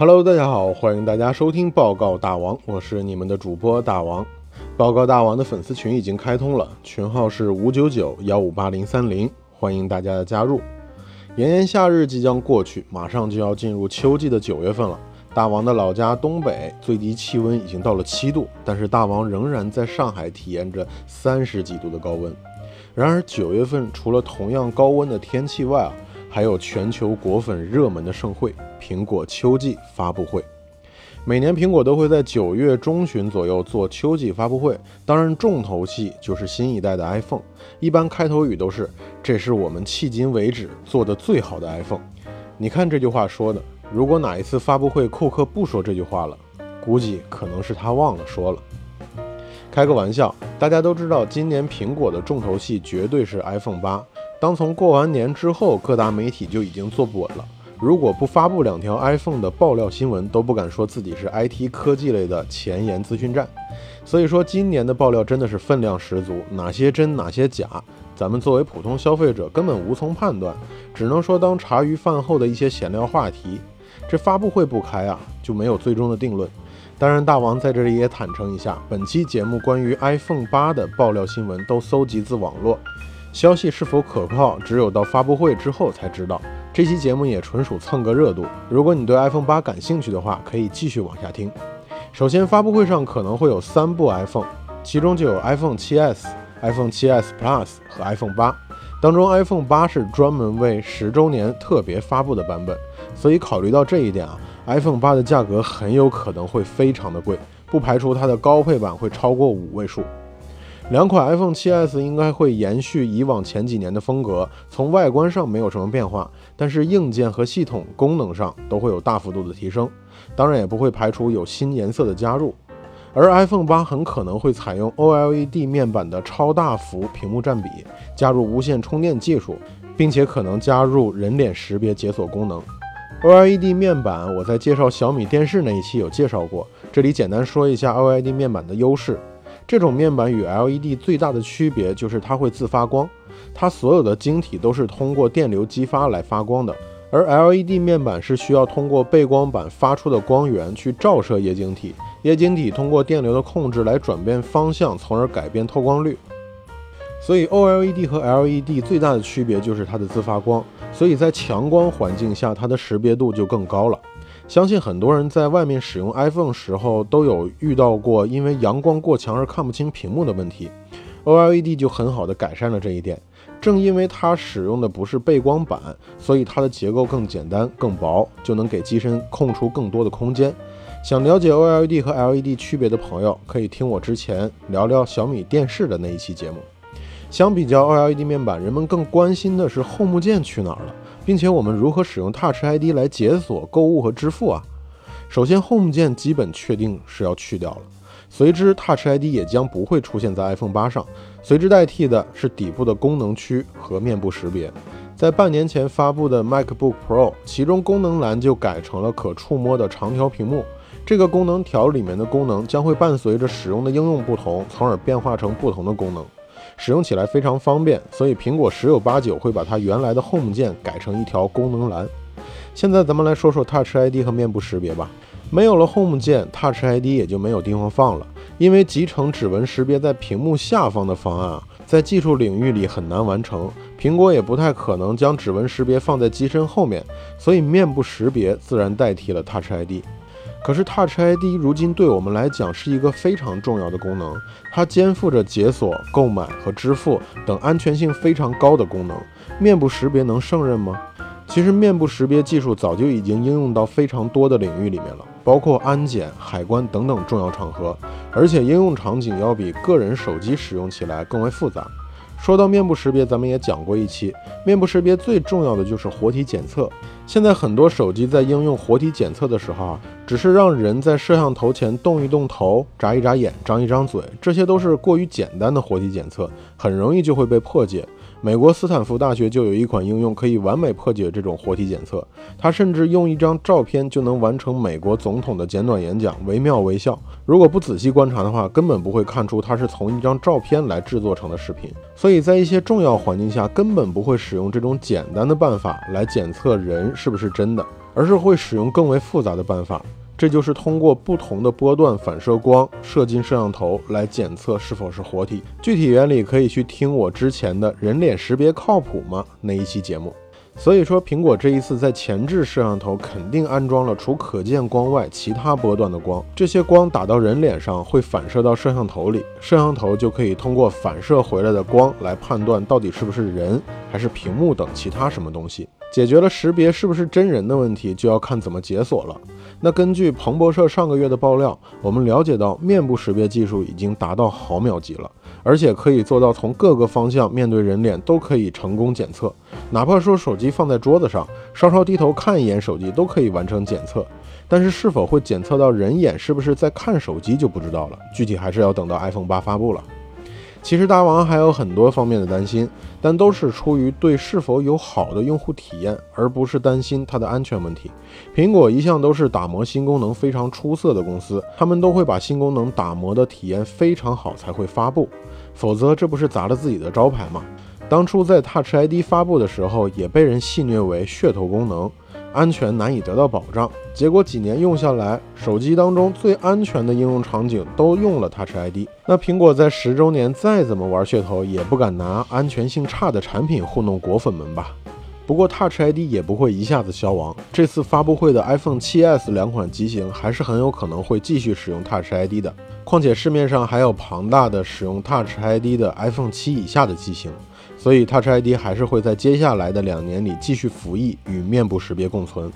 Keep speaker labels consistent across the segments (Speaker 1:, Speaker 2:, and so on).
Speaker 1: Hello，大家好，欢迎大家收听报告大王，我是你们的主播大王。报告大王的粉丝群已经开通了，群号是五九九幺五八零三零，欢迎大家的加入。炎炎夏日即将过去，马上就要进入秋季的九月份了。大王的老家东北最低气温已经到了七度，但是大王仍然在上海体验着三十几度的高温。然而九月份除了同样高温的天气外啊，还有全球果粉热门的盛会——苹果秋季发布会。每年苹果都会在九月中旬左右做秋季发布会，当然重头戏就是新一代的 iPhone。一般开头语都是：“这是我们迄今为止做的最好的 iPhone。”你看这句话说的，如果哪一次发布会库克不说这句话了，估计可能是他忘了说了。开个玩笑，大家都知道，今年苹果的重头戏绝对是 iPhone 八。当从过完年之后，各大媒体就已经坐不稳了。如果不发布两条 iPhone 的爆料新闻，都不敢说自己是 IT 科技类的前沿资讯站。所以说，今年的爆料真的是分量十足，哪些真，哪些假，咱们作为普通消费者根本无从判断，只能说当茶余饭后的一些闲聊话题。这发布会不开啊，就没有最终的定论。当然，大王在这里也坦诚一下，本期节目关于 iPhone 八的爆料新闻都搜集自网络，消息是否可靠，只有到发布会之后才知道。这期节目也纯属蹭个热度。如果你对 iPhone 八感兴趣的话，可以继续往下听。首先，发布会上可能会有三部 iPhone，其中就有 iPhone 7s、iPhone 7s Plus 和 iPhone 八。当中，iPhone 八是专门为十周年特别发布的版本，所以考虑到这一点啊，iPhone 八的价格很有可能会非常的贵，不排除它的高配版会超过五位数。两款 iPhone 7s 应该会延续以往前几年的风格，从外观上没有什么变化，但是硬件和系统功能上都会有大幅度的提升，当然也不会排除有新颜色的加入。而 iPhone 八很可能会采用 OLED 面板的超大幅屏幕占比，加入无线充电技术，并且可能加入人脸识别解锁功能。OLED 面板我在介绍小米电视那一期有介绍过，这里简单说一下 OLED 面板的优势。这种面板与 LED 最大的区别就是它会自发光，它所有的晶体都是通过电流激发来发光的，而 LED 面板是需要通过背光板发出的光源去照射液晶体，液晶体通过电流的控制来转变方向，从而改变透光率。所以 OLED 和 LED 最大的区别就是它的自发光，所以在强光环境下，它的识别度就更高了。相信很多人在外面使用 iPhone 时候都有遇到过因为阳光过强而看不清屏幕的问题，OLED 就很好的改善了这一点。正因为它使用的不是背光板，所以它的结构更简单、更薄，就能给机身空出更多的空间。想了解 OLED 和 LED 区别的朋友，可以听我之前聊聊小米电视的那一期节目。相比较 OLED 面板，人们更关心的是 Home 键去哪儿了。并且我们如何使用 Touch ID 来解锁购物和支付啊？首先，Home 键基本确定是要去掉了，随之 Touch ID 也将不会出现在 iPhone 八上，随之代替的是底部的功能区和面部识别。在半年前发布的 MacBook Pro，其中功能栏就改成了可触摸的长条屏幕，这个功能条里面的功能将会伴随着使用的应用不同，从而变化成不同的功能。使用起来非常方便，所以苹果十有八九会把它原来的 Home 键改成一条功能栏。现在咱们来说说 Touch ID 和面部识别吧。没有了 Home 键，Touch ID 也就没有地方放了，因为集成指纹识别在屏幕下方的方案啊，在技术领域里很难完成。苹果也不太可能将指纹识别放在机身后面，所以面部识别自然代替了 Touch ID。可是 Touch ID 如今对我们来讲是一个非常重要的功能，它肩负着解锁、购买和支付等安全性非常高的功能。面部识别能胜任吗？其实面部识别技术早就已经应用到非常多的领域里面了，包括安检、海关等等重要场合，而且应用场景要比个人手机使用起来更为复杂。说到面部识别，咱们也讲过一期。面部识别最重要的就是活体检测。现在很多手机在应用活体检测的时候啊，只是让人在摄像头前动一动头、眨一眨眼、张一张嘴，这些都是过于简单的活体检测，很容易就会被破解。美国斯坦福大学就有一款应用可以完美破解这种活体检测，它甚至用一张照片就能完成美国总统的简短演讲，惟妙惟肖。如果不仔细观察的话，根本不会看出它是从一张照片来制作成的视频。所以在一些重要环境下，根本不会使用这种简单的办法来检测人是不是真的。而是会使用更为复杂的办法。这就是通过不同的波段反射光射进摄像头来检测是否是活体。具体原理可以去听我之前的人脸识别靠谱吗那一期节目。所以说，苹果这一次在前置摄像头肯定安装了除可见光外其他波段的光，这些光打到人脸上会反射到摄像头里，摄像头就可以通过反射回来的光来判断到底是不是人还是屏幕等其他什么东西。解决了识别是不是真人的问题，就要看怎么解锁了。那根据彭博社上个月的爆料，我们了解到面部识别技术已经达到毫秒级了，而且可以做到从各个方向面对人脸都可以成功检测，哪怕说手机放在桌子上，稍稍低头看一眼手机都可以完成检测。但是是否会检测到人眼是不是在看手机就不知道了，具体还是要等到 iPhone 八发布了。其实大王还有很多方面的担心，但都是出于对是否有好的用户体验，而不是担心它的安全问题。苹果一向都是打磨新功能非常出色的公司，他们都会把新功能打磨的体验非常好才会发布，否则这不是砸了自己的招牌吗？当初在 Touch ID 发布的时候，也被人戏谑为噱头功能。安全难以得到保障，结果几年用下来，手机当中最安全的应用场景都用了 Touch ID。那苹果在十周年再怎么玩噱头，也不敢拿安全性差的产品糊弄果粉们吧？不过 Touch ID 也不会一下子消亡，这次发布会的 iPhone 7s 两款机型还是很有可能会继续使用 Touch ID 的。况且市面上还有庞大的使用 Touch ID 的 iPhone 7以下的机型。所以，Touch ID 还是会在接下来的两年里继续服役，与面部识别共存。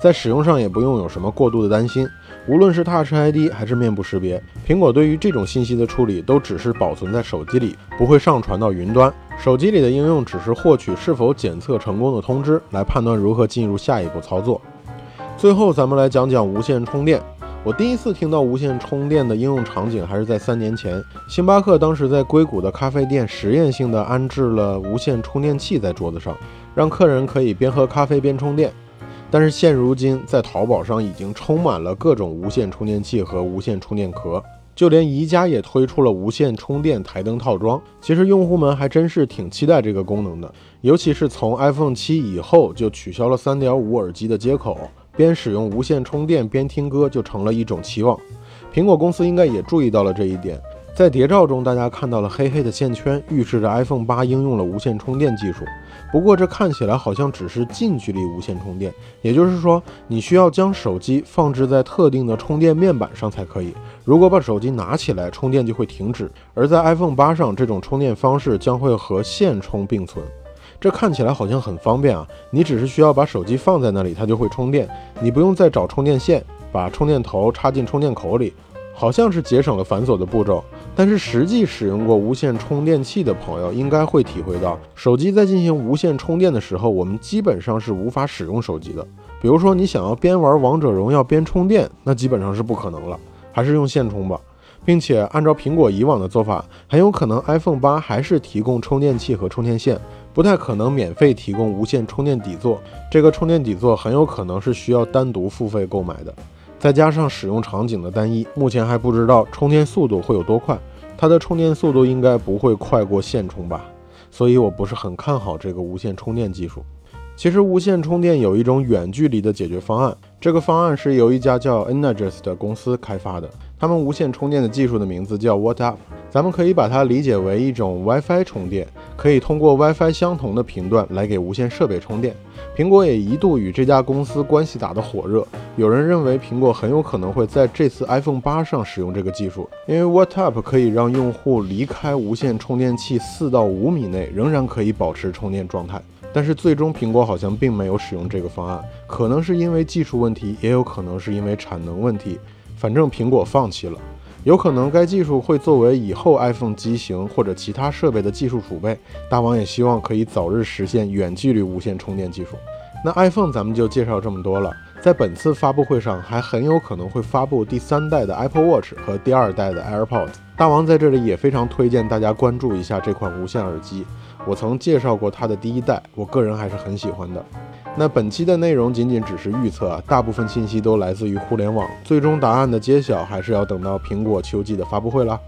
Speaker 1: 在使用上也不用有什么过度的担心。无论是 Touch ID 还是面部识别，苹果对于这种信息的处理都只是保存在手机里，不会上传到云端。手机里的应用只是获取是否检测成功的通知，来判断如何进入下一步操作。最后，咱们来讲讲无线充电。我第一次听到无线充电的应用场景，还是在三年前。星巴克当时在硅谷的咖啡店实验性的安置了无线充电器在桌子上，让客人可以边喝咖啡边充电。但是现如今，在淘宝上已经充满了各种无线充电器和无线充电壳，就连宜家也推出了无线充电台灯套装。其实用户们还真是挺期待这个功能的，尤其是从 iPhone 七以后就取消了3.5耳机的接口。边使用无线充电边听歌就成了一种期望，苹果公司应该也注意到了这一点。在谍照中，大家看到了黑黑的线圈，预示着 iPhone 八应用了无线充电技术。不过这看起来好像只是近距离无线充电，也就是说，你需要将手机放置在特定的充电面板上才可以。如果把手机拿起来，充电就会停止。而在 iPhone 八上，这种充电方式将会和线充并存。这看起来好像很方便啊！你只是需要把手机放在那里，它就会充电，你不用再找充电线，把充电头插进充电口里，好像是节省了繁琐的步骤。但是实际使用过无线充电器的朋友应该会体会到，手机在进行无线充电的时候，我们基本上是无法使用手机的。比如说你想要边玩王者荣耀边充电，那基本上是不可能了，还是用线充吧。并且按照苹果以往的做法，很有可能 iPhone 八还是提供充电器和充电线。不太可能免费提供无线充电底座，这个充电底座很有可能是需要单独付费购买的。再加上使用场景的单一，目前还不知道充电速度会有多快。它的充电速度应该不会快过线充吧，所以我不是很看好这个无线充电技术。其实无线充电有一种远距离的解决方案，这个方案是由一家叫 Energis 的公司开发的。他们无线充电的技术的名字叫 What Up 咱们可以把它理解为一种 WiFi 充电，可以通过 WiFi 相同的频段来给无线设备充电。苹果也一度与这家公司关系打得火热，有人认为苹果很有可能会在这次 iPhone 八上使用这个技术，因为 WhatsApp 可以让用户离开无线充电器四到五米内仍然可以保持充电状态。但是最终苹果好像并没有使用这个方案，可能是因为技术问题，也有可能是因为产能问题。反正苹果放弃了，有可能该技术会作为以后 iPhone 机型或者其他设备的技术储备。大王也希望可以早日实现远距离无线充电技术。那 iPhone 咱们就介绍这么多了，在本次发布会上还很有可能会发布第三代的 Apple Watch 和第二代的 AirPods。大王在这里也非常推荐大家关注一下这款无线耳机，我曾介绍过它的第一代，我个人还是很喜欢的。那本期的内容仅仅只是预测，大部分信息都来自于互联网，最终答案的揭晓还是要等到苹果秋季的发布会了。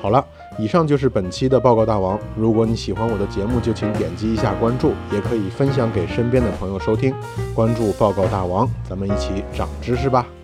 Speaker 1: 好了，以上就是本期的报告大王。如果你喜欢我的节目，就请点击一下关注，也可以分享给身边的朋友收听。关注报告大王，咱们一起长知识吧。